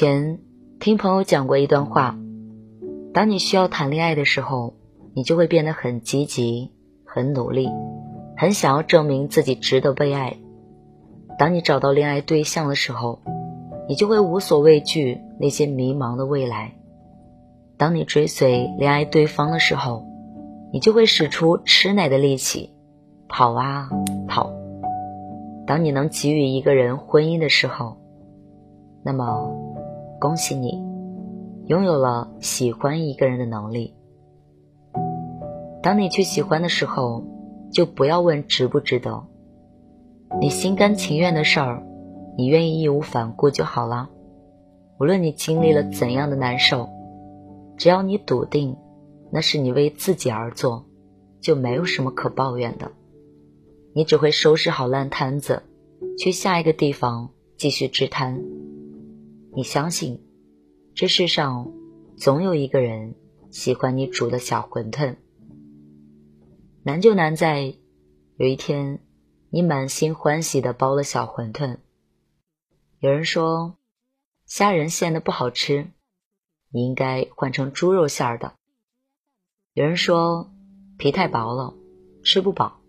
前听朋友讲过一段话：当你需要谈恋爱的时候，你就会变得很积极、很努力，很想要证明自己值得被爱；当你找到恋爱对象的时候，你就会无所畏惧那些迷茫的未来；当你追随恋爱对方的时候，你就会使出吃奶的力气，跑啊跑；当你能给予一个人婚姻的时候，那么。恭喜你，拥有了喜欢一个人的能力。当你去喜欢的时候，就不要问值不值得。你心甘情愿的事儿，你愿意义无反顾就好了。无论你经历了怎样的难受，只要你笃定那是你为自己而做，就没有什么可抱怨的。你只会收拾好烂摊子，去下一个地方继续支摊。你相信，这世上总有一个人喜欢你煮的小馄饨。难就难在，有一天你满心欢喜的包了小馄饨，有人说虾仁馅的不好吃，你应该换成猪肉馅的；有人说皮太薄了，吃不饱，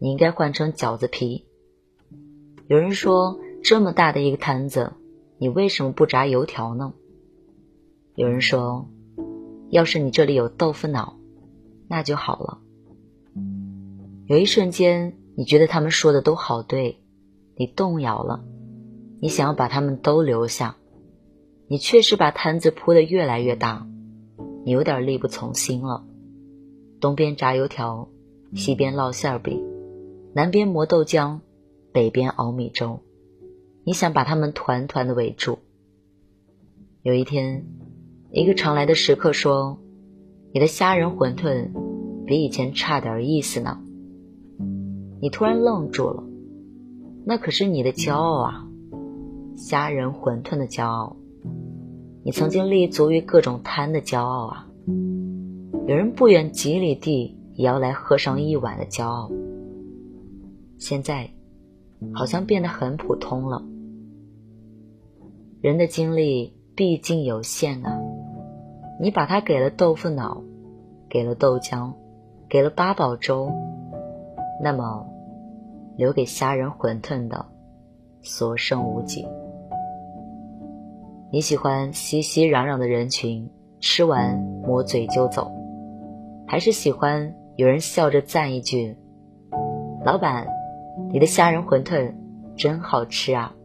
你应该换成饺子皮；有人说这么大的一个摊子。你为什么不炸油条呢？有人说，要是你这里有豆腐脑，那就好了。有一瞬间，你觉得他们说的都好对，你动摇了，你想要把他们都留下。你确实把摊子铺得越来越大，你有点力不从心了。东边炸油条，西边烙馅饼，南边磨豆浆，北边熬米粥。你想把他们团团的围住。有一天，一个常来的食客说：“你的虾仁馄饨比以前差点意思呢。”你突然愣住了，那可是你的骄傲啊，虾仁馄饨的骄傲，你曾经立足于各种摊的骄傲啊，有人不远几里地也要来喝上一碗的骄傲，现在好像变得很普通了。人的精力毕竟有限啊，你把它给了豆腐脑，给了豆浆，给了八宝粥，那么留给虾仁馄饨的所剩无几。你喜欢熙熙攘攘的人群，吃完抹嘴就走，还是喜欢有人笑着赞一句：“老板，你的虾仁馄饨真好吃啊！”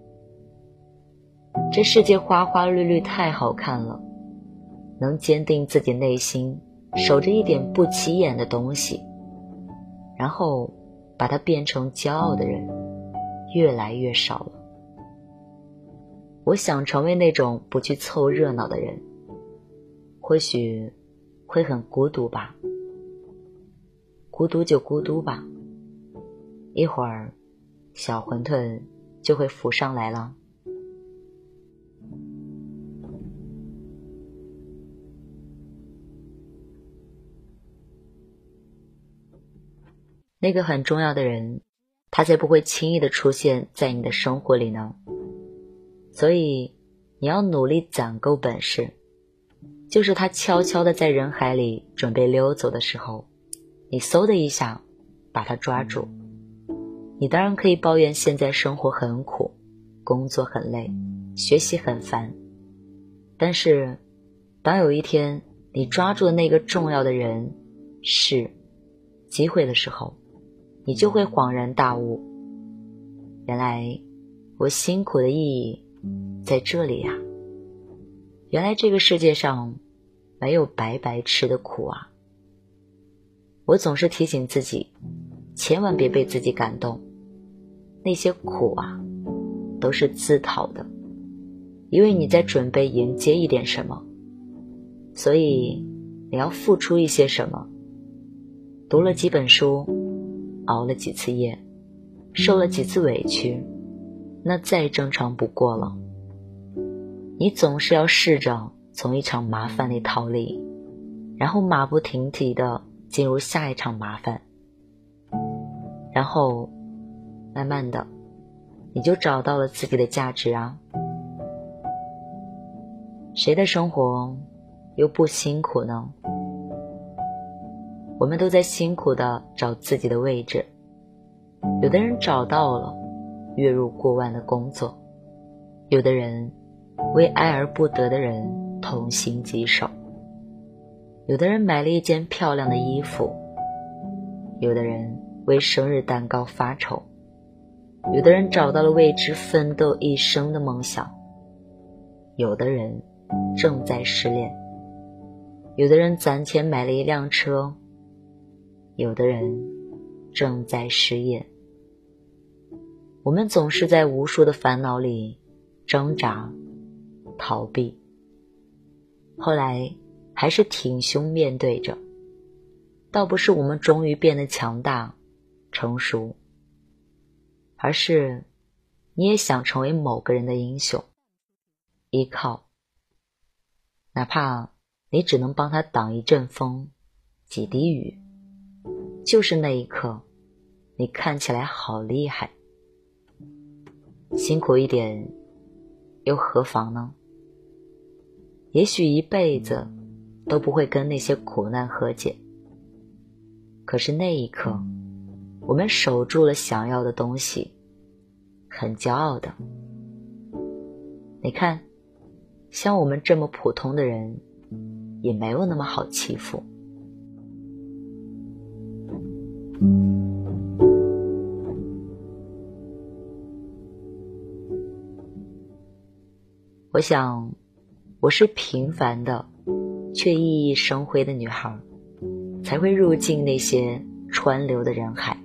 这世界花花绿绿太好看了，能坚定自己内心守着一点不起眼的东西，然后把它变成骄傲的人，越来越少了。我想成为那种不去凑热闹的人，或许会很孤独吧。孤独就孤独吧，一会儿小馄饨就会浮上来了。那个很重要的人，他才不会轻易的出现在你的生活里呢。所以，你要努力攒够本事，就是他悄悄的在人海里准备溜走的时候，你嗖的一下把他抓住。你当然可以抱怨现在生活很苦，工作很累，学习很烦。但是，当有一天你抓住的那个重要的人是机会的时候，你就会恍然大悟，原来我辛苦的意义在这里呀！原来这个世界上没有白白吃的苦啊！我总是提醒自己，千万别被自己感动，那些苦啊，都是自讨的，因为你在准备迎接一点什么，所以你要付出一些什么。读了几本书，熬了几次夜，受了几次委屈，那再正常不过了。你总是要试着从一场麻烦里逃离，然后马不停蹄的进入下一场麻烦，然后慢慢的，你就找到了自己的价值啊。谁的生活又不辛苦呢？我们都在辛苦的找自己的位置，有的人找到了月入过万的工作，有的人为爱而不得的人痛心疾首，有的人买了一件漂亮的衣服，有的人为生日蛋糕发愁，有的人找到了为之奋斗一生的梦想，有的人正在失恋，有的人攒钱买了一辆车。有的人正在失业，我们总是在无数的烦恼里挣扎、逃避，后来还是挺胸面对着。倒不是我们终于变得强大、成熟，而是你也想成为某个人的英雄，依靠，哪怕你只能帮他挡一阵风、几滴雨。就是那一刻，你看起来好厉害，辛苦一点又何妨呢？也许一辈子都不会跟那些苦难和解，可是那一刻，我们守住了想要的东西，很骄傲的。你看，像我们这么普通的人，也没有那么好欺负。我想，我是平凡的，却熠熠生辉的女孩，才会入境那些川流的人海，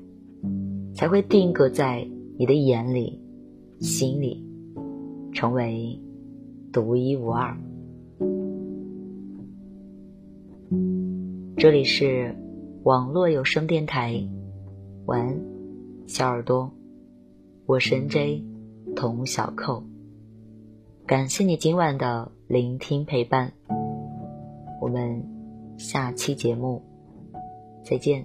才会定格在你的眼里、心里，成为独一无二。这里是网络有声电台，晚安，小耳朵，我是 N J 童小扣。感谢你今晚的聆听陪伴，我们下期节目再见，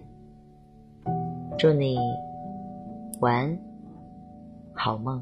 祝你晚安，好梦。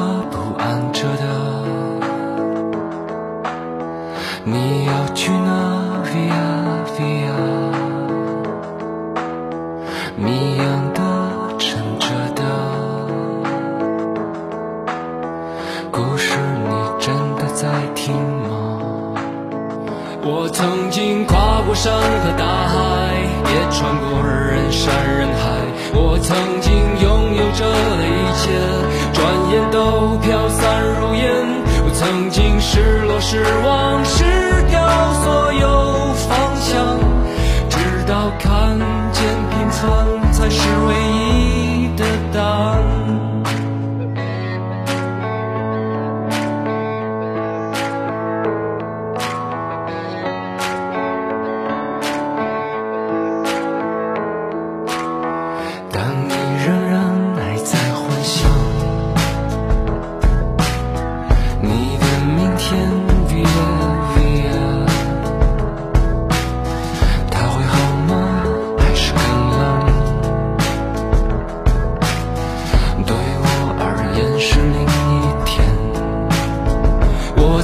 sunshine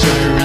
say